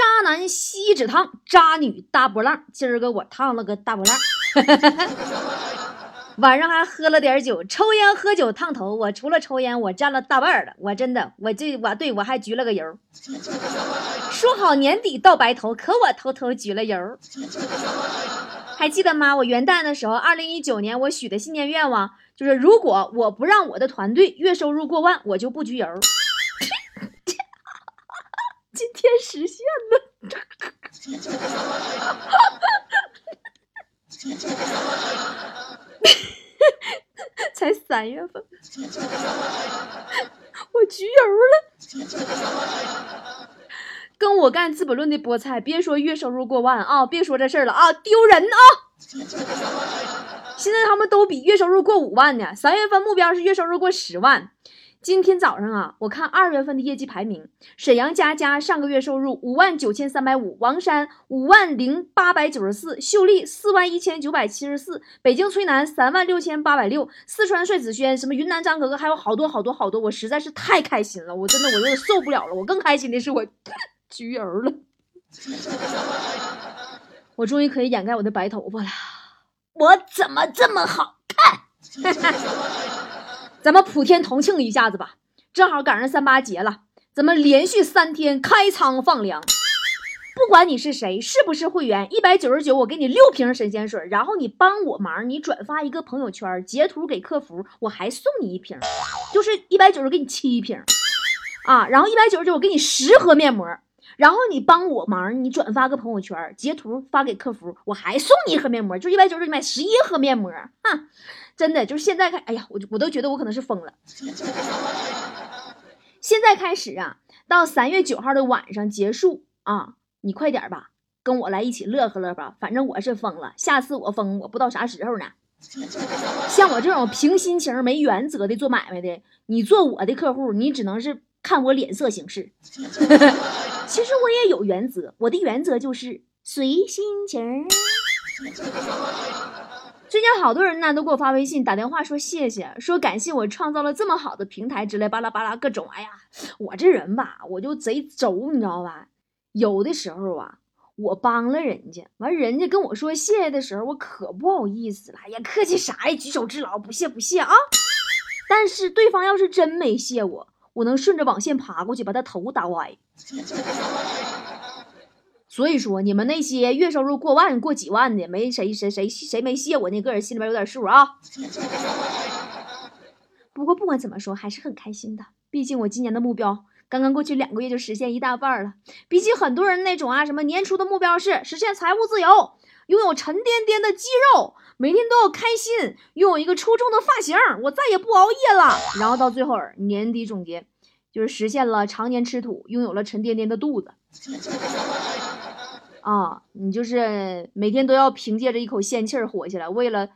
渣男锡纸烫，渣女大波浪。今儿个我烫了个大波浪。晚上还喝了点酒，抽烟喝酒烫头。我除了抽烟，我占了大半了。我真的，我这我对我还焗了个油。说好年底到白头，可我偷偷焗了油。还记得吗？我元旦的时候，二零一九年我许的新年愿望就是，如果我不让我的团队月收入过万，我就不焗油。今天实现了。才三月份，我焗油了。跟我干《资本论》的菠菜，别说月收入过万啊，别说这事儿了啊，丢人啊！现在他们都比月收入过五万呢。三月份目标是月收入过十万。今天早上啊，我看二月份的业绩排名，沈阳佳佳上个月收入五万九千三百五，王山五万零八百九十四，秀丽四万一千九百七十四，北京崔楠三万六千八百六，四川帅子轩，什么云南张格格，还有好多好多好多，我实在是太开心了，我真的我有点受不了了。我更开心的是我焗油了，我终于可以掩盖我的白头发了，我怎么这么好看？咱们普天同庆一下子吧，正好赶上三八节了，咱们连续三天开仓放粮。不管你是谁，是不是会员，一百九十九，我给你六瓶神仙水，然后你帮我忙，你转发一个朋友圈，截图给客服，我还送你一瓶，就是一百九十给你七瓶啊，然后一百九十九我给你十盒面膜，然后你帮我忙，你转发个朋友圈，截图发给客服，我还送你一盒面膜，就一百九十九你买十一盒面膜，哼。真的就是现在开，哎呀，我我都觉得我可能是疯了。现在开始啊，到三月九号的晚上结束啊，你快点吧，跟我来一起乐呵乐吧。反正我是疯了，下次我疯，我不知道啥时候呢。像我这种凭心情没原则的做买卖的，你做我的客户，你只能是看我脸色行事。其实我也有原则，我的原则就是随心情。最近好多人呢都给我发微信、打电话说谢谢，说感谢我创造了这么好的平台之类，巴拉巴拉各种。哎呀，我这人吧，我就贼轴，你知道吧？有的时候啊，我帮了人家，完人家跟我说谢谢的时候，我可不好意思了。哎呀，客气啥呀？举手之劳，不谢不谢啊。但是对方要是真没谢我，我能顺着网线爬过去，把他头打歪。所以说，你们那些月收入过万、过几万的，没谁谁谁谁没谢我，那个人心里边有点数啊。不过不管怎么说，还是很开心的。毕竟我今年的目标刚刚过去两个月就实现一大半了。比起很多人那种啊，什么年初的目标是实现财务自由，拥有沉甸甸的肌肉，每天都要开心，拥有一个出众的发型，我再也不熬夜了。然后到最后年底总结，就是实现了常年吃土，拥有了沉甸甸的肚子。啊，你就是每天都要凭借着一口仙气儿火起来，为了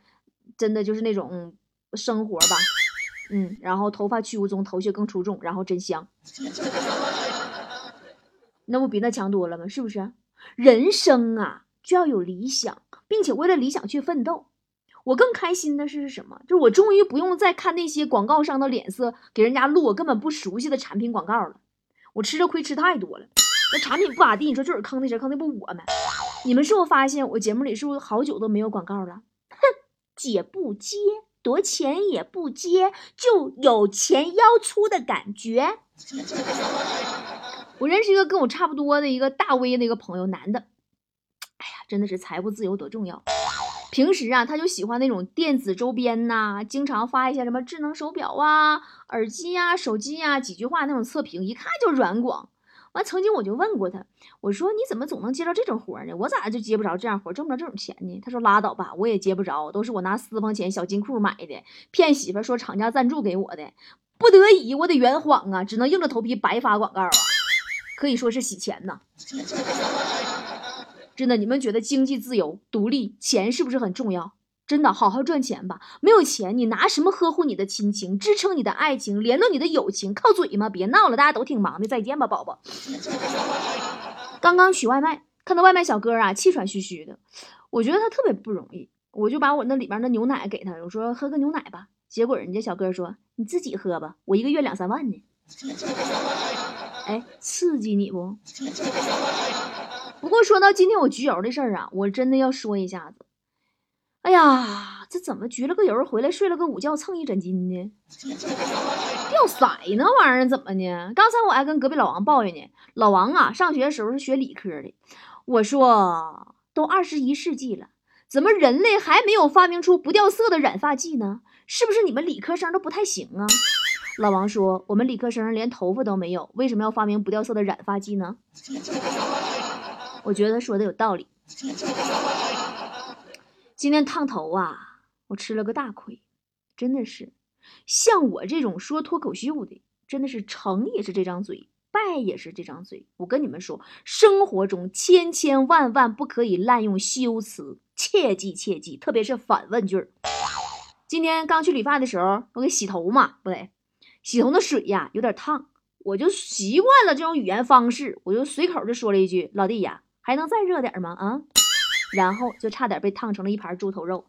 真的就是那种生活吧，嗯，然后头发去无踪，头屑更出众，然后真香，那不比那强多了吗？是不是？人生啊，就要有理想，并且为了理想去奋斗。我更开心的是什么？就是我终于不用再看那些广告商的脸色，给人家录我根本不熟悉的产品广告了。我吃的亏吃太多了。产品不咋地，你说就是坑的谁？坑的不我们？你们是不是发现我节目里是不是好久都没有广告了？哼，姐不接，多钱也不接，就有钱腰粗的感觉。我认识一个跟我差不多的一个大 V 的一个朋友，男的。哎呀，真的是财务自由多重要。平时啊，他就喜欢那种电子周边呐，经常发一些什么智能手表啊、耳机呀、手机呀，几句话那种测评，一看就软广。完，曾经我就问过他，我说你怎么总能接到这种活呢？我咋就接不着这样活，挣不着这种钱呢？他说拉倒吧，我也接不着，都是我拿私房钱、小金库买的，骗媳妇说厂家赞助给我的，不得已我得圆谎啊，只能硬着头皮白发广告啊，可以说是洗钱呐。真的，你们觉得经济自由、独立，钱是不是很重要？真的，好好赚钱吧。没有钱，你拿什么呵护你的亲情，支撑你的爱情，联络你的友情？靠嘴吗？别闹了，大家都挺忙的。再见吧，宝宝。刚刚取外卖，看到外卖小哥啊，气喘吁吁的，我觉得他特别不容易，我就把我那里边的牛奶给他，我说喝个牛奶吧。结果人家小哥说：“你自己喝吧，我一个月两三万呢。”哎，刺激你不？不过说到今天我焗油的事儿啊，我真的要说一下子。哎呀，这怎么焗了个油回来睡了个午觉蹭一枕巾呢？掉色那玩意儿怎么呢？刚才我还跟隔壁老王抱怨呢。老王啊，上学的时候是学理科的。我说，都二十一世纪了，怎么人类还没有发明出不掉色的染发剂呢？是不是你们理科生都不太行啊？老王说，我们理科生连头发都没有，为什么要发明不掉色的染发剂呢？我觉得说的有道理。今天烫头啊，我吃了个大亏，真的是。像我这种说脱口秀的，真的是成也是这张嘴，败也是这张嘴。我跟你们说，生活中千千万万不可以滥用修辞，切记切记，特别是反问句儿。今天刚去理发的时候，我给洗头嘛，不对，洗头的水呀有点烫，我就习惯了这种语言方式，我就随口就说了一句：“老弟呀，还能再热点吗？”啊。然后就差点被烫成了一盘猪头肉。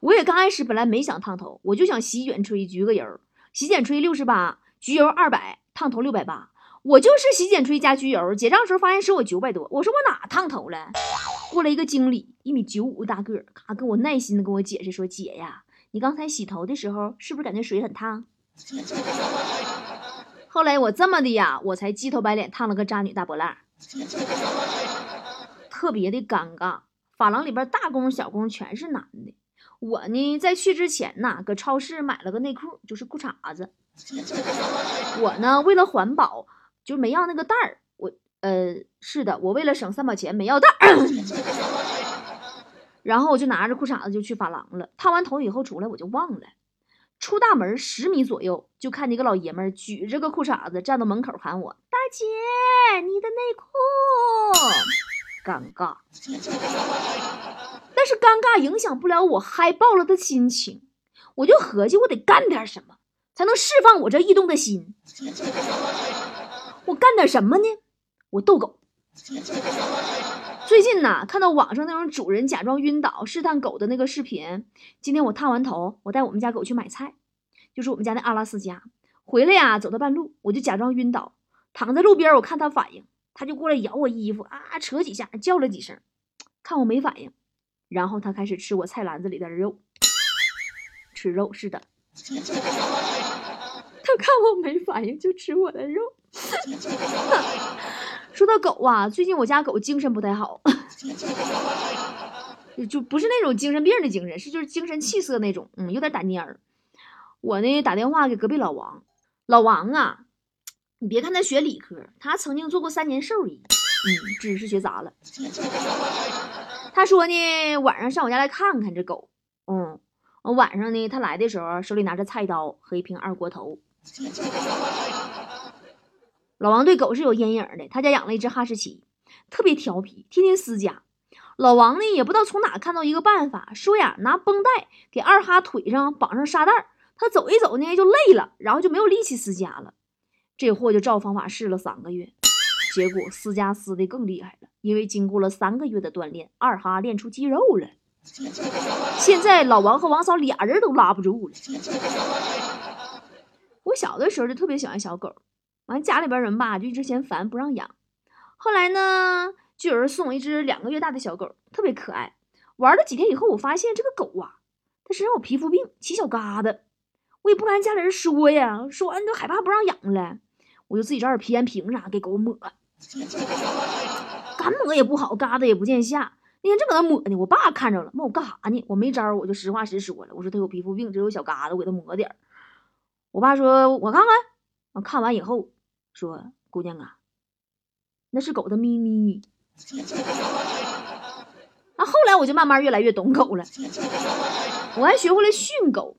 我也刚开始本来没想烫头，我就想洗剪吹焗个油，洗剪吹六十八，焗油二百，烫头六百八。我就是洗剪吹加焗油，结账时候发现收我九百多。我说我哪烫头了？过来一个经理，一米九五大个，咔跟我耐心的跟我解释说：“姐呀，你刚才洗头的时候是不是感觉水很烫？” 后来我这么的呀，我才鸡头白脸烫了个渣女大波浪。特别的尴尬，发廊里边大工小工全是男的。我呢，在去之前呢，搁超市买了个内裤，就是裤衩子。我呢，为了环保，就没要那个袋儿。我，呃，是的，我为了省三毛钱，没要袋儿。然后我就拿着裤衩子就去发廊了。烫完头以后出来，我就忘了。出大门十米左右，就看见一个老爷们举着个裤衩子站到门口喊我：“大姐，你的内裤。”尴尬，但是尴尬影响不了我嗨爆了的心情。我就合计，我得干点什么，才能释放我这异动的心。我干点什么呢？我逗狗。最近呢，看到网上那种主人假装晕倒试探狗的那个视频。今天我烫完头，我带我们家狗去买菜，就是我们家那阿拉斯加。回来呀，走到半路，我就假装晕倒，躺在路边，我看它反应。他就过来咬我衣服啊，扯几下，叫了几声，看我没反应，然后他开始吃我菜篮子里的肉，吃肉是的，他看我没反应就吃我的肉。说到狗啊，最近我家狗精神不太好，就不是那种精神病的精神，是就是精神气色那种，嗯，有点打蔫儿。我呢打电话给隔壁老王，老王啊。你别看他学理科，他曾经做过三年兽医，嗯，知识学杂了。他说呢，晚上上我家来看看这狗，嗯，晚上呢，他来的时候手里拿着菜刀和一瓶二锅头。老王对狗是有阴影的，他家养了一只哈士奇，特别调皮，天天撕家。老王呢也不知道从哪看到一个办法，说呀，拿绷带给二哈腿上绑上沙袋，他走一走呢就累了，然后就没有力气撕家了。这货就照方法试了三个月，结果撕家撕的更厉害了。因为经过了三个月的锻炼，二哈练出肌肉了。现在老王和王嫂俩人都拉不住了。我小的时候就特别喜欢小狗，完家里边人吧就一直嫌烦不让养。后来呢，就有人送我一只两个月大的小狗，特别可爱。玩了几天以后，我发现这个狗啊，它身上有皮肤病，起小疙瘩。我也不敢家里人说呀，说完就害怕不让养了。我就自己找点皮炎平啥给狗抹，干抹也不好，疙瘩也不见下。那天正搁那抹呢，我爸看着了，问我干啥呢？我没招，我就实话实说了，我说他有皮肤病，只有小疙瘩，我给他抹点儿。我爸说，我看看。我看完以后说，姑娘啊，那是狗的咪咪。那后来我就慢慢越来越懂狗了，我还学会了训狗。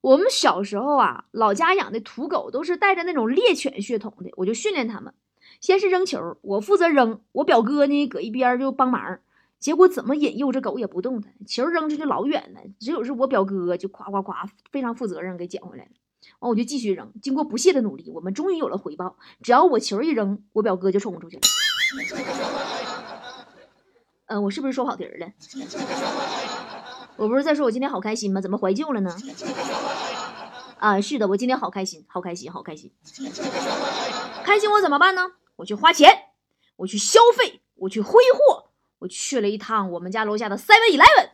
我们小时候啊，老家养的土狗都是带着那种猎犬血统的，我就训练他们。先是扔球，我负责扔，我表哥呢搁一边就帮忙。结果怎么引诱这狗也不动弹，球扔出去老远了，只有是我表哥就夸夸夸，非常负责任给捡回来了。完我就继续扔，经过不懈的努力，我们终于有了回报。只要我球一扔，我表哥就冲出去了。嗯，我是不是说跑题了？我不是在说我今天好开心吗？怎么怀旧了呢？啊，是的，我今天好开心，好开心，好开心。开心我怎么办呢？我去花钱，我去消费，我去挥霍，我去了一趟我们家楼下的 Seven Eleven。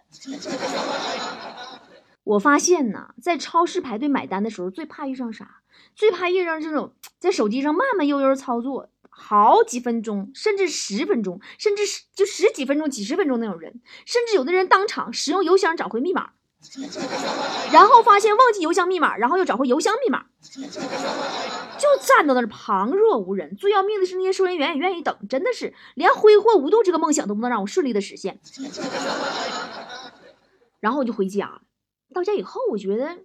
我发现呢，在超市排队买单的时候，最怕遇上啥？最怕遇上这种在手机上慢慢悠悠操作好几分钟，甚至十分钟，甚至十就十几分钟、几十分钟那种人，甚至有的人当场使用邮箱找回密码，然后发现忘记邮箱密码，然后又找回邮箱密码，就站到那儿旁若无人。最要命的是，那些收银员也愿意等，真的是连挥霍无度这个梦想都不能让我顺利的实现。然后我就回家了。到家以后，我觉得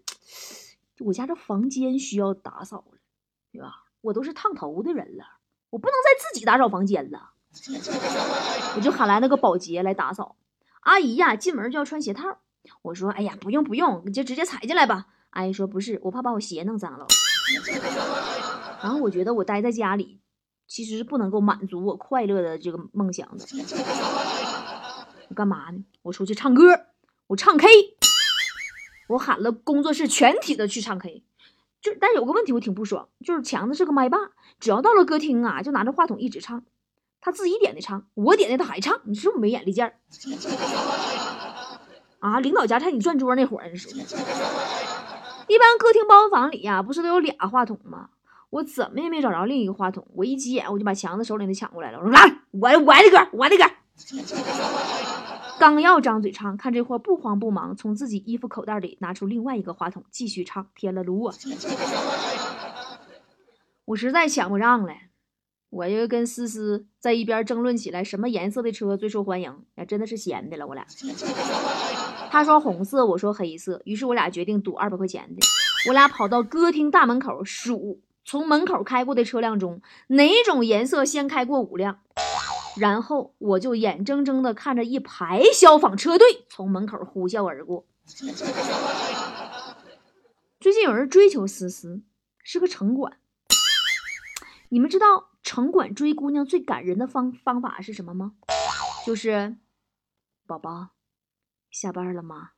我家这房间需要打扫了，对吧？我都是烫头的人了，我不能再自己打扫房间了。我就喊来那个保洁来打扫。阿姨呀，进门就要穿鞋套。我说：“哎呀，不用不用，你就直接踩进来吧。”阿姨说：“不是，我怕把我鞋弄脏了。”然后我觉得我待在家里，其实是不能够满足我快乐的这个梦想的。我干嘛呢？我出去唱歌，我唱 K。我喊了工作室全体的去唱 K，就但是有个问题我挺不爽，就是强子是个麦霸，只要到了歌厅啊，就拿着话筒一直唱，他自己点的唱，我点的他还唱，你是不是没眼力见儿？啊，领导家菜你转桌那会儿，你说，一般歌厅包房里呀，不是都有俩话筒吗？我怎么也没找着另一个话筒，我一急眼，我就把强子手里的抢过来了，我说来，我我的歌，我的歌。刚要张嘴唱，看这货不慌不忙，从自己衣服口袋里拿出另外一个话筒，继续唱。天了噜！我实在抢不上了，我就跟思思在一边争论起来，什么颜色的车最受欢迎？哎，真的是闲的了，我俩。他说红色，我说黑色，于是我俩决定赌二百块钱的。我俩跑到歌厅大门口数，从门口开过的车辆中，哪种颜色先开过五辆？然后我就眼睁睁地看着一排消防车队从门口呼啸而过。最近有人追求思思，是个城管。你们知道城管追姑娘最感人的方方法是什么吗？就是，宝宝，下班了吗？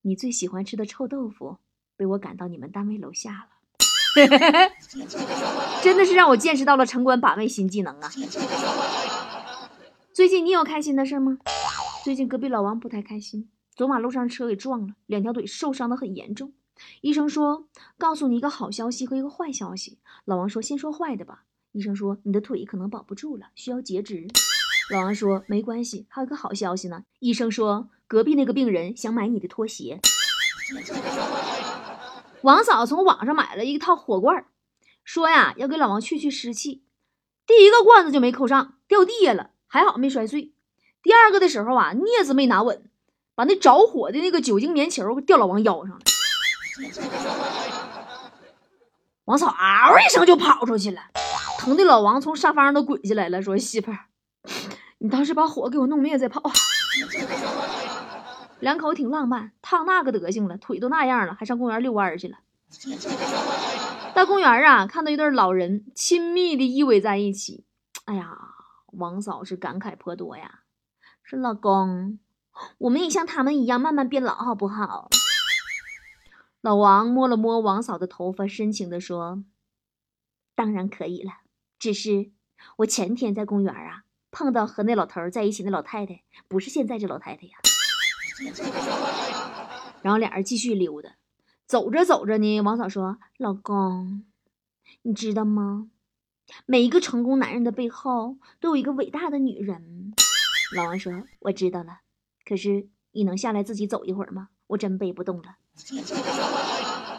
你最喜欢吃的臭豆腐被我赶到你们单位楼下了。真的是让我见识到了城管把妹新技能啊！最近你有开心的事吗？最近隔壁老王不太开心，走马路上车给撞了，两条腿受伤的很严重。医生说，告诉你一个好消息和一个坏消息。老王说，先说坏的吧。医生说，你的腿可能保不住了，需要截肢。老王说，没关系，还有个好消息呢。医生说，隔壁那个病人想买你的拖鞋。王嫂从网上买了一套火罐，说呀要给老王去去湿气。第一个罐子就没扣上，掉地下了，还好没摔碎。第二个的时候啊，镊子没拿稳，把那着火的那个酒精棉球掉老王腰上了。王嫂嗷一声就跑出去了，疼的老王从沙发上都滚下来了，说：“媳妇儿，你当时把火给我弄灭再跑。”两口挺浪漫，烫那个德行了，腿都那样了，还上公园遛弯去了。到公园啊，看到一对老人亲密的依偎在一起，哎呀，王嫂是感慨颇多呀，说老公，我们也像他们一样慢慢变老，好不好？老王摸了摸王嫂的头发，深情地说：“当然可以了，只是我前天在公园啊碰到和那老头在一起那老太太，不是现在这老太太呀。”然后俩人继续溜达，走着走着呢，王嫂说：“老公，你知道吗？每一个成功男人的背后都有一个伟大的女人。”老王说：“我知道了，可是你能下来自己走一会儿吗？我真背不动了。”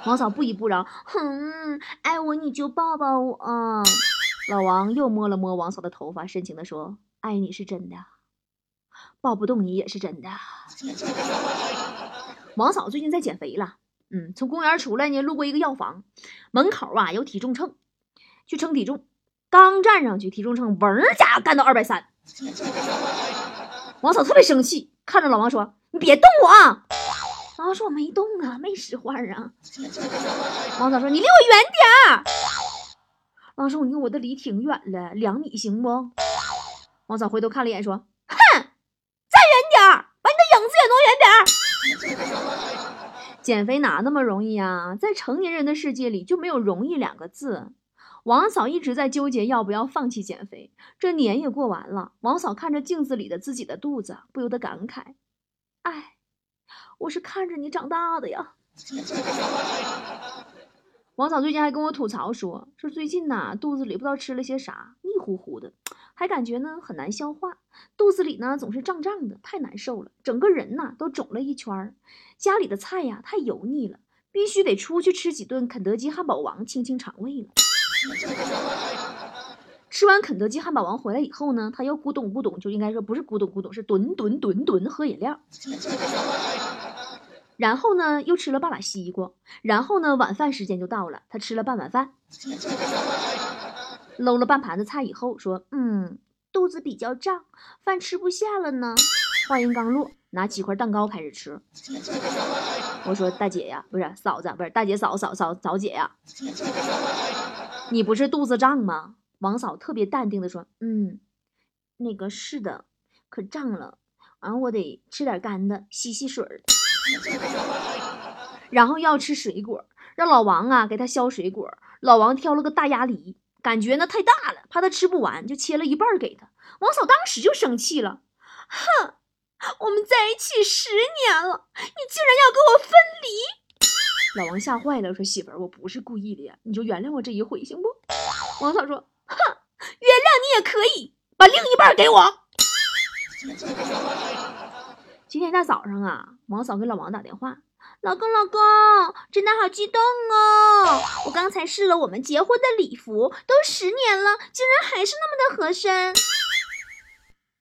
王嫂不依不饶：“哼，爱我你就抱抱我。”老王又摸了摸王嫂的头发，深情地说：“爱你是真的。”抱不动你也是真的。王嫂最近在减肥了，嗯，从公园出来呢，路过一个药房，门口啊有体重秤，去称体重，刚站上去，体重秤嗡家干到二百三。王嫂特别生气，看着老王说：“你别动我！”老王说：“我没动啊，没使唤啊。”王嫂说：“你离我远点儿。”王叔：“你看我的离挺远了，两米行不？”王嫂回头看了一眼说。哼，再远点，把你的影子也挪远点儿，减肥哪那么容易啊？在成年人的世界里就没有容易两个字。王嫂一直在纠结要不要放弃减肥。这年也过完了，王嫂看着镜子里的自己的肚子，不由得感慨：“哎，我是看着你长大的呀。”王嫂最近还跟我吐槽说：“说最近呐，肚子里不知道吃了些啥，腻乎乎的，还感觉呢很难消化，肚子里呢总是胀胀的，太难受了，整个人呐都肿了一圈儿。家里的菜呀太油腻了，必须得出去吃几顿肯德基、汉堡王清清肠胃了。”吃完肯德基、汉堡王回来以后呢，他又咕咚咕咚，就应该说不是咕咚咕咚，是吨吨吨吨喝饮料。然后呢，又吃了半拉西瓜。然后呢，晚饭时间就到了，他吃了半碗饭，搂了半盘子菜以后说：“嗯，肚子比较胀，饭吃不下了呢。”话音刚落，拿几块蛋糕开始吃。我说：“大姐呀，不是嫂子，不是大姐嫂嫂嫂嫂姐呀，你不是肚子胀吗？”王嫂特别淡定的说：“嗯，那个是的，可胀了，完我得吃点干的，吸吸水儿。” 然后要吃水果，让老王啊给他削水果。老王挑了个大鸭梨，感觉呢太大了，怕他吃不完，就切了一半给他。王嫂当时就生气了，哼，我们在一起十年了，你竟然要跟我分离！老王吓坏了，说媳妇儿，我不是故意的呀，你就原谅我这一回行不？王嫂说，哼，原谅你也可以，把另一半给我。今天大早上啊，王嫂给老王打电话：“老公，老公，真的好激动哦！我刚才试了我们结婚的礼服，都十年了，竟然还是那么的合身。”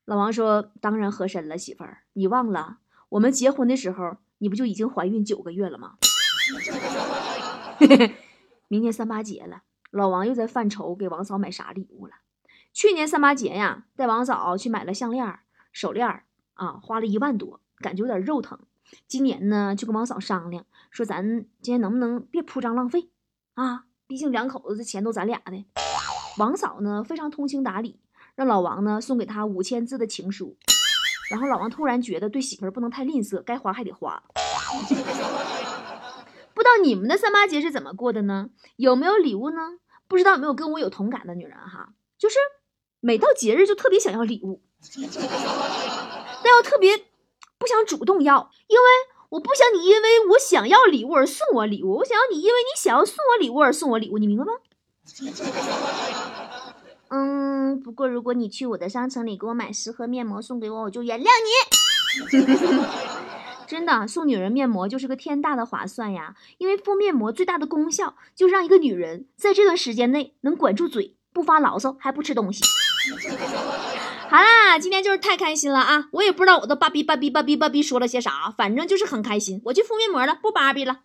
老王说：“当然合身了，媳妇儿，你忘了我们结婚的时候，你不就已经怀孕九个月了吗？” 明天三八节了，老王又在犯愁给王嫂买啥礼物了。去年三八节呀，带王嫂去买了项链、手链。啊，花了一万多，感觉有点肉疼。今年呢，就跟王嫂商量，说咱今天能不能别铺张浪费啊？毕竟两口子这钱都咱俩的。王嫂呢非常通情达理，让老王呢送给他五千字的情书。然后老王突然觉得对媳妇儿不能太吝啬，该花还得花。不知道你们的三八节是怎么过的呢？有没有礼物呢？不知道有没有跟我有同感的女人哈？就是每到节日就特别想要礼物。但要特别不想主动要，因为我不想你因为我想要礼物而送我礼物，我想要你因为你想要送我礼物而送我礼物，你明白吗？嗯，不过如果你去我的商城里给我买十盒面膜送给我，我就原谅你。真的，送女人面膜就是个天大的划算呀！因为敷面膜最大的功效就是让一个女人在这段时间内能管住嘴，不发牢骚，还不吃东西。好啦，今天就是太开心了啊！我也不知道我都芭比芭比芭比芭比说了些啥，反正就是很开心。我去敷面膜了，不芭比了。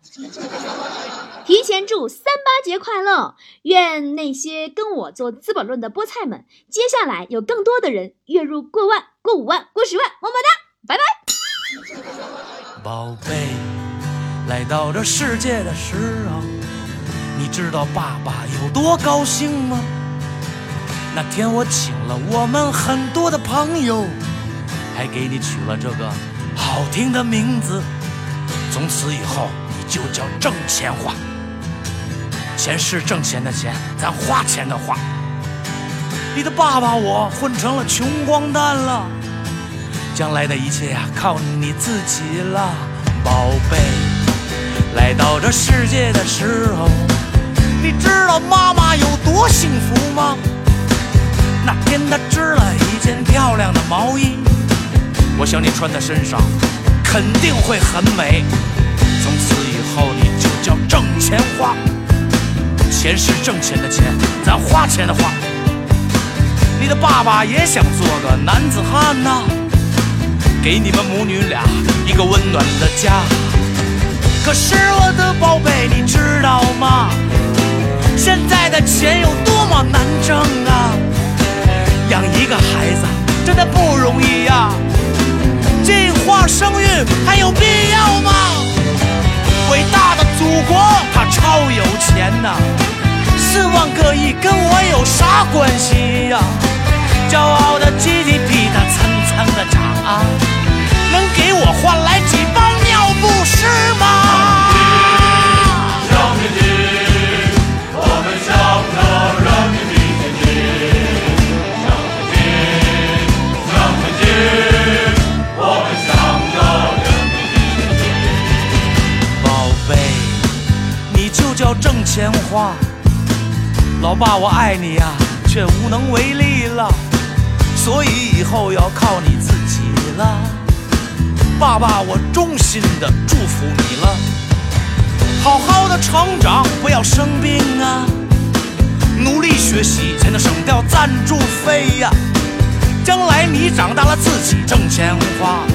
提前祝三八节快乐！愿那些跟我做《资本论》的菠菜们，接下来有更多的人月入过万、过五万、过十万，么么哒，拜拜。宝贝，来到这世界的时候，你知道爸爸有多高兴吗？那天我请了我们很多的朋友，还给你取了这个好听的名字。从此以后你就叫挣钱花，钱是挣钱的钱，咱花钱的花。你的爸爸我混成了穷光蛋了，将来的一切呀靠你自己了，宝贝。来到这世界的时候，你知道妈妈有多幸福吗？那天他织了一件漂亮的毛衣，我想你穿在身上肯定会很美。从此以后你就叫挣钱花，钱是挣钱的钱，咱花钱的花。你的爸爸也想做个男子汉呐，给你们母女俩一个温暖的家。可是我的宝贝，你知道吗？现在的钱有多么难挣啊！养一个孩子真的不容易呀，计划生育还有必要吗？伟大的祖国它超有钱呐，四万个亿跟我有啥关系呀？骄傲的 GDP 它蹭蹭的涨啊，能给我换来几包尿不湿吗？闲话。老爸，我爱你呀，却无能为力了，所以以后要靠你自己了。爸爸，我衷心的祝福你了，好好的成长，不要生病啊，努力学习才能省掉赞助费呀。将来你长大了自己挣钱花，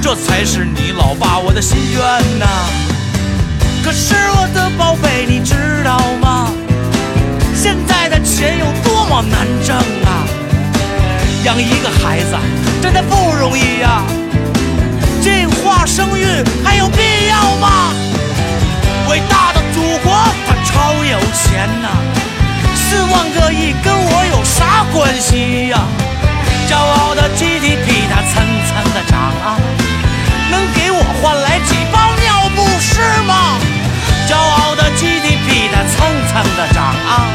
这才是你老爸我的心愿呐。可是我的宝贝，你知道吗？现在的钱有多么难挣啊！养一个孩子真的不容易呀。计划生育还有必要吗？伟大的祖国它超有钱呐，四万个亿跟我有啥关系呀？骄傲的 GDP 它蹭蹭的涨啊，能给我换来几包尿不湿吗？骄傲的 GDP 它蹭蹭的涨啊，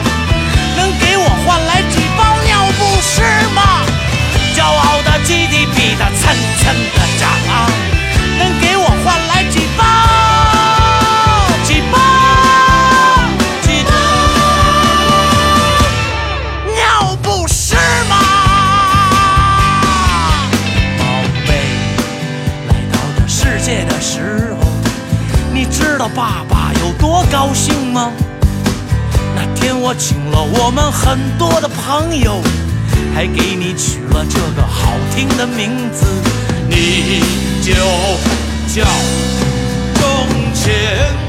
能给我换来几包尿不湿吗？骄傲的 GDP 它蹭蹭的涨啊，我请了我们很多的朋友，还给你取了这个好听的名字，你就叫挣钱。